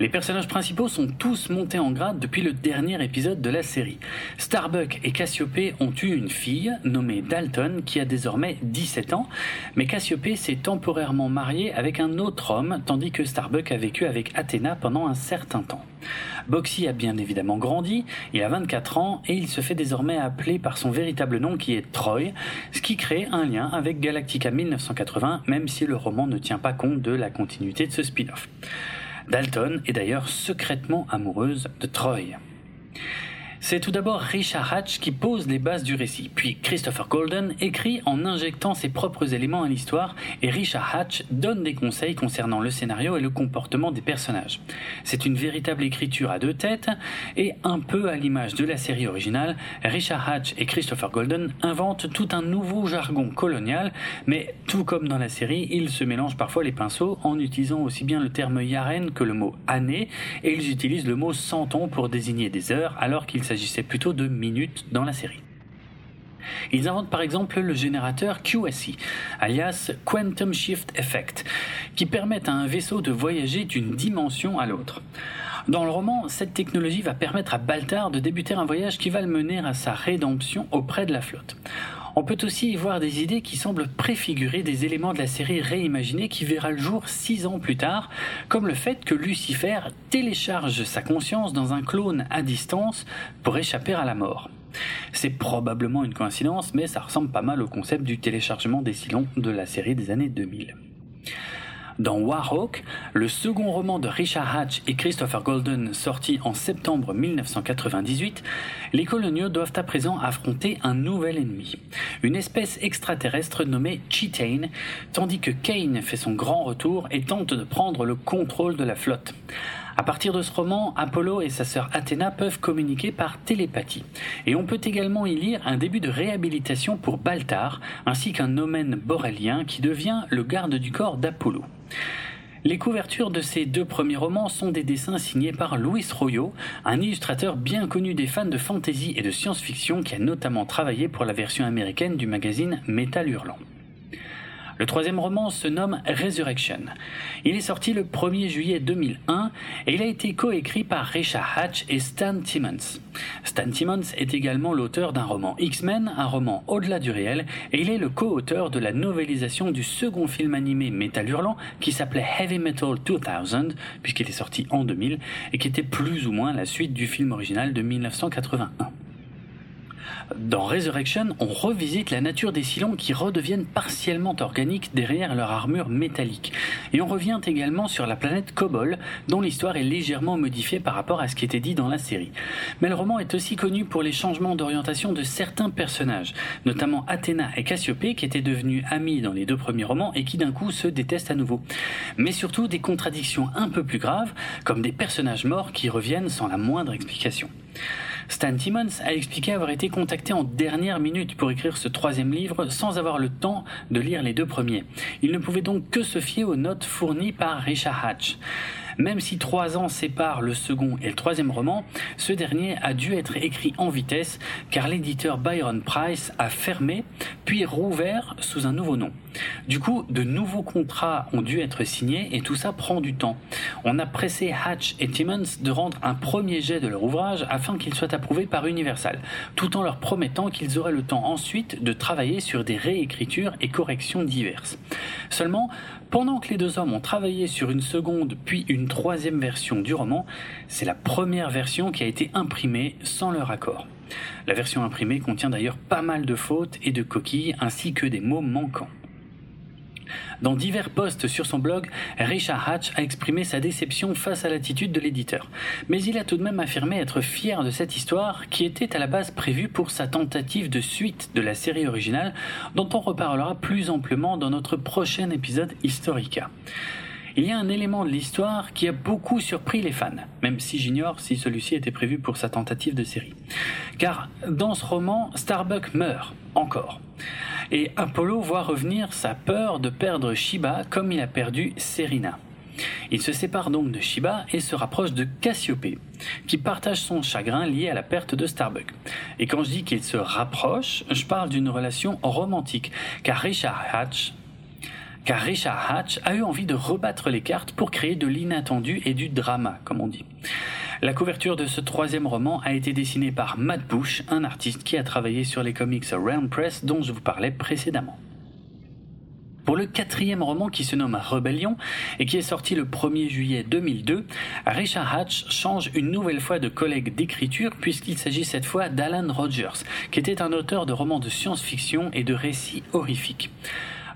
Les personnages principaux sont tous montés en grade depuis le dernier épisode de la série. Starbuck et Cassiopée ont eu une fille nommée Dalton qui a désormais 17 ans, mais Cassiopée s'est temporairement mariée avec un autre homme tandis que Starbuck a vécu avec Athéna pendant un certain temps. Boxy a bien évidemment grandi, il a 24 ans et il se fait désormais appeler par son véritable nom qui est Troy, ce qui crée un lien avec Galactica 1980 même si le roman ne tient pas compte de la continuité de ce spin-off. Dalton est d'ailleurs secrètement amoureuse de Troy. C'est tout d'abord Richard Hatch qui pose les bases du récit, puis Christopher Golden écrit en injectant ses propres éléments à l'histoire et Richard Hatch donne des conseils concernant le scénario et le comportement des personnages. C'est une véritable écriture à deux têtes et un peu à l'image de la série originale, Richard Hatch et Christopher Golden inventent tout un nouveau jargon colonial, mais tout comme dans la série, ils se mélangent parfois les pinceaux en utilisant aussi bien le terme yaren que le mot année et ils utilisent le mot centon pour désigner des heures alors qu'ils s'agissait plutôt de minutes dans la série. Ils inventent par exemple le générateur QSE, alias Quantum Shift Effect, qui permet à un vaisseau de voyager d'une dimension à l'autre. Dans le roman, cette technologie va permettre à Baltar de débuter un voyage qui va le mener à sa rédemption auprès de la flotte. On peut aussi y voir des idées qui semblent préfigurer des éléments de la série réimaginée qui verra le jour six ans plus tard, comme le fait que Lucifer télécharge sa conscience dans un clone à distance pour échapper à la mort. C'est probablement une coïncidence, mais ça ressemble pas mal au concept du téléchargement des silons de la série des années 2000. Dans Warhawk, le second roman de Richard Hatch et Christopher Golden sorti en septembre 1998, les coloniaux doivent à présent affronter un nouvel ennemi, une espèce extraterrestre nommée Chitane, tandis que Kane fait son grand retour et tente de prendre le contrôle de la flotte. À partir de ce roman, Apollo et sa sœur Athéna peuvent communiquer par télépathie. Et on peut également y lire un début de réhabilitation pour Baltar, ainsi qu'un nomen borélien qui devient le garde du corps d'Apollo. Les couvertures de ces deux premiers romans sont des dessins signés par Louis Royo, un illustrateur bien connu des fans de fantasy et de science-fiction qui a notamment travaillé pour la version américaine du magazine Metal Hurlant. Le troisième roman se nomme Resurrection. Il est sorti le 1er juillet 2001 et il a été coécrit par Richard Hatch et Stan Timmons. Stan Timmons est également l'auteur d'un roman X-Men, un roman au-delà du réel, et il est le co-auteur de la novélisation du second film animé Metal Hurlant qui s'appelait Heavy Metal 2000 puisqu'il est sorti en 2000 et qui était plus ou moins la suite du film original de 1981. Dans Resurrection, on revisite la nature des Cylons qui redeviennent partiellement organiques derrière leur armure métallique. Et on revient également sur la planète Kobol, dont l'histoire est légèrement modifiée par rapport à ce qui était dit dans la série. Mais le roman est aussi connu pour les changements d'orientation de certains personnages, notamment Athéna et Cassiopée qui étaient devenus amis dans les deux premiers romans et qui d'un coup se détestent à nouveau. Mais surtout des contradictions un peu plus graves, comme des personnages morts qui reviennent sans la moindre explication. Stan Timmons a expliqué avoir été contacté en dernière minute pour écrire ce troisième livre sans avoir le temps de lire les deux premiers. Il ne pouvait donc que se fier aux notes fournies par Richard Hatch. Même si trois ans séparent le second et le troisième roman, ce dernier a dû être écrit en vitesse car l'éditeur Byron Price a fermé puis rouvert sous un nouveau nom. Du coup, de nouveaux contrats ont dû être signés et tout ça prend du temps. On a pressé Hatch et Timmons de rendre un premier jet de leur ouvrage afin qu'il soit approuvé par Universal, tout en leur promettant qu'ils auraient le temps ensuite de travailler sur des réécritures et corrections diverses. Seulement, pendant que les deux hommes ont travaillé sur une seconde puis une troisième version du roman, c'est la première version qui a été imprimée sans leur accord. La version imprimée contient d'ailleurs pas mal de fautes et de coquilles ainsi que des mots manquants. Dans divers posts sur son blog, Richard Hatch a exprimé sa déception face à l'attitude de l'éditeur. Mais il a tout de même affirmé être fier de cette histoire qui était à la base prévue pour sa tentative de suite de la série originale dont on reparlera plus amplement dans notre prochain épisode Historica. Il y a un élément de l'histoire qui a beaucoup surpris les fans, même si j'ignore si celui-ci était prévu pour sa tentative de série. Car dans ce roman, Starbuck meurt, encore. Et Apollo voit revenir sa peur de perdre Shiba comme il a perdu Serena. Il se sépare donc de Shiba et se rapproche de Cassiopée, qui partage son chagrin lié à la perte de Starbuck. Et quand je dis qu'il se rapproche, je parle d'une relation romantique, car Richard Hatch, car Richard Hatch a eu envie de rebattre les cartes pour créer de l'inattendu et du drama, comme on dit. La couverture de ce troisième roman a été dessinée par Matt Bush, un artiste qui a travaillé sur les comics Round Press dont je vous parlais précédemment. Pour le quatrième roman qui se nomme Rebellion et qui est sorti le 1er juillet 2002, Richard Hatch change une nouvelle fois de collègue d'écriture puisqu'il s'agit cette fois d'Alan Rogers, qui était un auteur de romans de science-fiction et de récits horrifiques.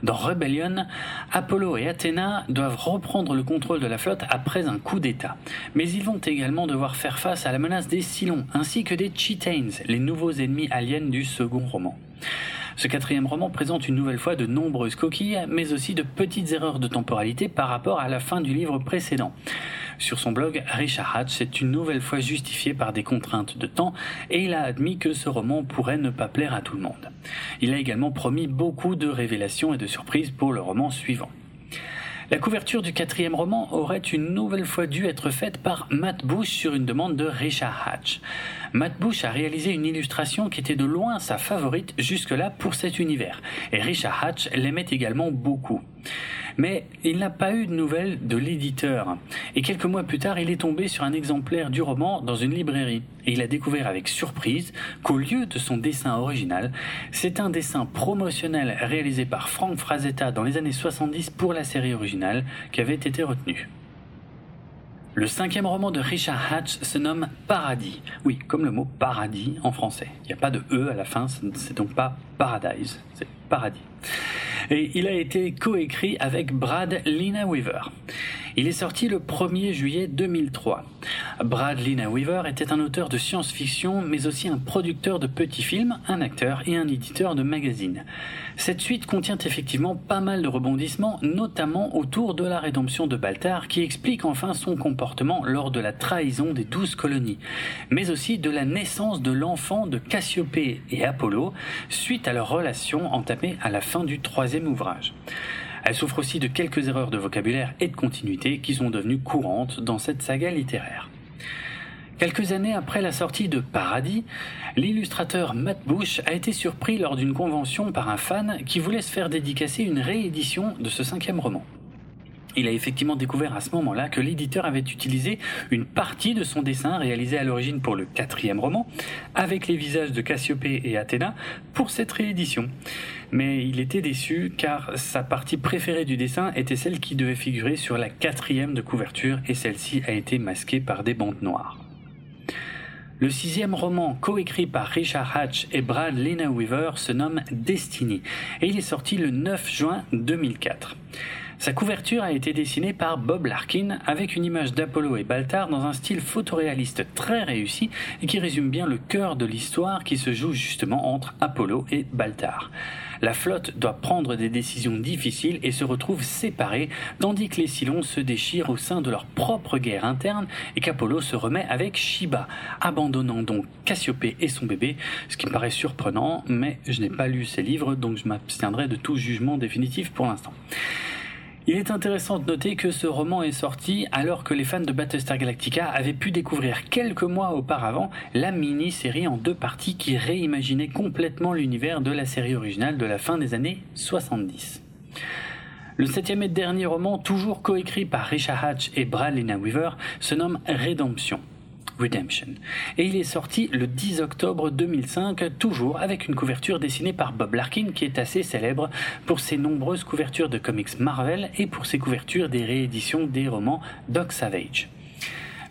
Dans Rebellion, Apollo et Athéna doivent reprendre le contrôle de la flotte après un coup d'État. Mais ils vont également devoir faire face à la menace des Cylons ainsi que des Chitains, les nouveaux ennemis aliens du second roman. Ce quatrième roman présente une nouvelle fois de nombreuses coquilles, mais aussi de petites erreurs de temporalité par rapport à la fin du livre précédent. Sur son blog, Richard Hatch s'est une nouvelle fois justifié par des contraintes de temps et il a admis que ce roman pourrait ne pas plaire à tout le monde. Il a également promis beaucoup de révélations et de surprises pour le roman suivant. La couverture du quatrième roman aurait une nouvelle fois dû être faite par Matt Bush sur une demande de Richard Hatch. Matt Bush a réalisé une illustration qui était de loin sa favorite jusque-là pour cet univers, et Richard Hatch l'aimait également beaucoup. Mais il n'a pas eu de nouvelles de l'éditeur, et quelques mois plus tard, il est tombé sur un exemplaire du roman dans une librairie, et il a découvert avec surprise qu'au lieu de son dessin original, c'est un dessin promotionnel réalisé par Frank Frazetta dans les années 70 pour la série originale qui avait été retenu. Le cinquième roman de Richard Hatch se nomme Paradis. Oui, comme le mot paradis en français. Il n'y a pas de E à la fin, c'est donc pas Paradise, c'est Paradis. Et il a été coécrit avec Brad Lina Weaver. Il est sorti le 1er juillet 2003. Brad Lina Weaver était un auteur de science-fiction, mais aussi un producteur de petits films, un acteur et un éditeur de magazines. Cette suite contient effectivement pas mal de rebondissements, notamment autour de la rédemption de Baltar, qui explique enfin son comportement lors de la trahison des douze colonies, mais aussi de la naissance de l'enfant de Cassiopée et Apollo, suite à leur relation entamée à la fin du troisième ouvrage. Elle souffre aussi de quelques erreurs de vocabulaire et de continuité qui sont devenues courantes dans cette saga littéraire. Quelques années après la sortie de Paradis, l'illustrateur Matt Bush a été surpris lors d'une convention par un fan qui voulait se faire dédicacer une réédition de ce cinquième roman. Il a effectivement découvert à ce moment-là que l'éditeur avait utilisé une partie de son dessin réalisé à l'origine pour le quatrième roman, avec les visages de Cassiopée et Athéna, pour cette réédition. Mais il était déçu car sa partie préférée du dessin était celle qui devait figurer sur la quatrième de couverture et celle-ci a été masquée par des bandes noires. Le sixième roman, coécrit par Richard Hatch et Brad Lena Weaver, se nomme Destiny et il est sorti le 9 juin 2004. Sa couverture a été dessinée par Bob Larkin avec une image d'Apollo et Baltar dans un style photoréaliste très réussi et qui résume bien le cœur de l'histoire qui se joue justement entre Apollo et Baltar. La flotte doit prendre des décisions difficiles et se retrouve séparée, tandis que les Cylons se déchirent au sein de leur propre guerre interne et qu'Apollo se remet avec Shiba, abandonnant donc Cassiopée et son bébé, ce qui me paraît surprenant, mais je n'ai pas lu ces livres, donc je m'abstiendrai de tout jugement définitif pour l'instant. Il est intéressant de noter que ce roman est sorti alors que les fans de Battlestar Galactica avaient pu découvrir quelques mois auparavant la mini-série en deux parties qui réimaginait complètement l'univers de la série originale de la fin des années 70. Le septième et dernier roman, toujours coécrit par Richard Hatch et Brad Lena Weaver, se nomme Rédemption. Redemption. Et il est sorti le 10 octobre 2005, toujours avec une couverture dessinée par Bob Larkin qui est assez célèbre pour ses nombreuses couvertures de comics Marvel et pour ses couvertures des rééditions des romans Doc Savage.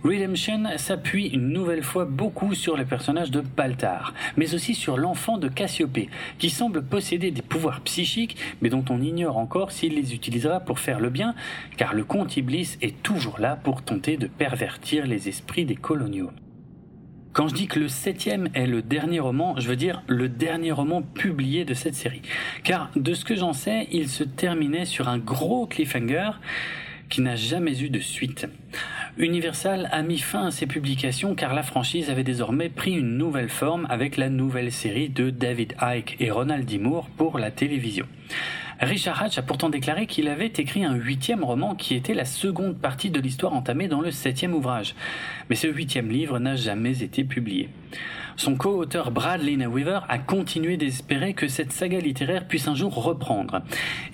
Redemption s'appuie une nouvelle fois beaucoup sur le personnage de Baltar, mais aussi sur l'enfant de Cassiopée, qui semble posséder des pouvoirs psychiques, mais dont on ignore encore s'il les utilisera pour faire le bien, car le comte Iblis est toujours là pour tenter de pervertir les esprits des coloniaux. Quand je dis que le septième est le dernier roman, je veux dire le dernier roman publié de cette série. Car de ce que j'en sais, il se terminait sur un gros cliffhanger qui n'a jamais eu de suite. Universal a mis fin à ses publications car la franchise avait désormais pris une nouvelle forme avec la nouvelle série de David Icke et Ronald D. Pour la télévision. Richard Hatch a pourtant déclaré qu'il avait écrit un huitième roman qui était la seconde partie de l'histoire entamée dans le septième ouvrage. Mais ce huitième livre n'a jamais été publié. Son co-auteur Brad Weaver a continué d'espérer que cette saga littéraire puisse un jour reprendre.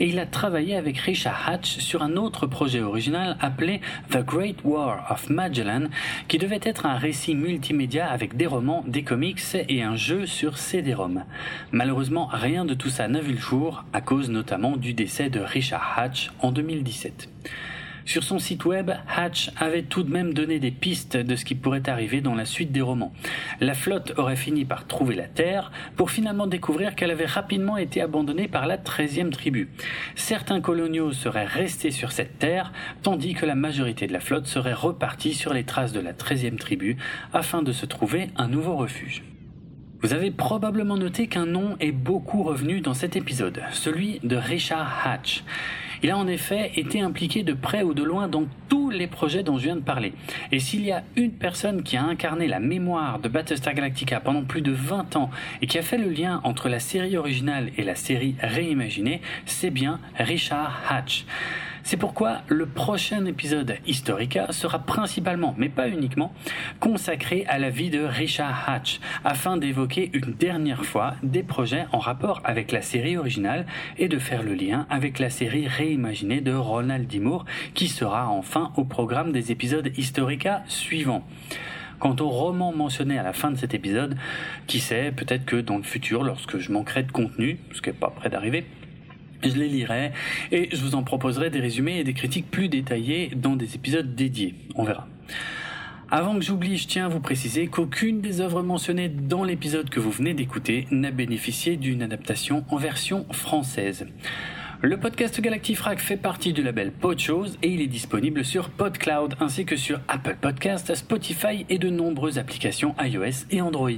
Et il a travaillé avec Richard Hatch sur un autre projet original appelé The Great War of Magellan, qui devait être un récit multimédia avec des romans, des comics et un jeu sur CD-ROM. Malheureusement, rien de tout ça n'a vu le jour, à cause notamment du décès de Richard Hatch en 2017. Sur son site web, Hatch avait tout de même donné des pistes de ce qui pourrait arriver dans la suite des romans. La flotte aurait fini par trouver la Terre, pour finalement découvrir qu'elle avait rapidement été abandonnée par la 13e tribu. Certains coloniaux seraient restés sur cette Terre, tandis que la majorité de la flotte serait repartie sur les traces de la 13e tribu, afin de se trouver un nouveau refuge. Vous avez probablement noté qu'un nom est beaucoup revenu dans cet épisode, celui de Richard Hatch. Il a en effet été impliqué de près ou de loin dans tous les projets dont je viens de parler. Et s'il y a une personne qui a incarné la mémoire de Battlestar Galactica pendant plus de 20 ans et qui a fait le lien entre la série originale et la série réimaginée, c'est bien Richard Hatch. C'est pourquoi le prochain épisode Historica sera principalement, mais pas uniquement, consacré à la vie de Richard Hatch, afin d'évoquer une dernière fois des projets en rapport avec la série originale et de faire le lien avec la série réimaginée de Ronald D. Qui sera enfin au programme des épisodes Historica suivants. Quant au roman mentionné à la fin de cet épisode, qui sait, peut-être que dans le futur, lorsque je manquerai de contenu, ce qui n'est pas près d'arriver, je les lirai et je vous en proposerai des résumés et des critiques plus détaillées dans des épisodes dédiés. On verra. Avant que j'oublie, je tiens à vous préciser qu'aucune des œuvres mentionnées dans l'épisode que vous venez d'écouter n'a bénéficié d'une adaptation en version française. Le podcast Galactifrac fait partie du label Podchose et il est disponible sur PodCloud ainsi que sur Apple Podcast, Spotify et de nombreuses applications iOS et Android.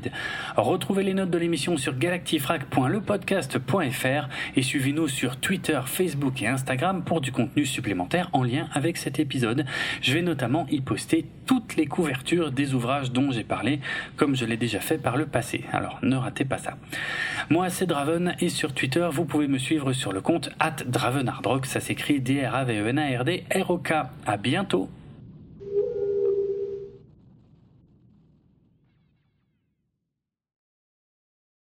Retrouvez les notes de l'émission sur galactifrac.lepodcast.fr et suivez-nous sur Twitter, Facebook et Instagram pour du contenu supplémentaire en lien avec cet épisode. Je vais notamment y poster toutes les couvertures des ouvrages dont j'ai parlé, comme je l'ai déjà fait par le passé. Alors ne ratez pas ça. Moi c'est Draven et sur Twitter vous pouvez me suivre sur le compte Dravenardrock, ça s'écrit D-R-A-V-E-N-A-R-D-R-O-K. À bientôt!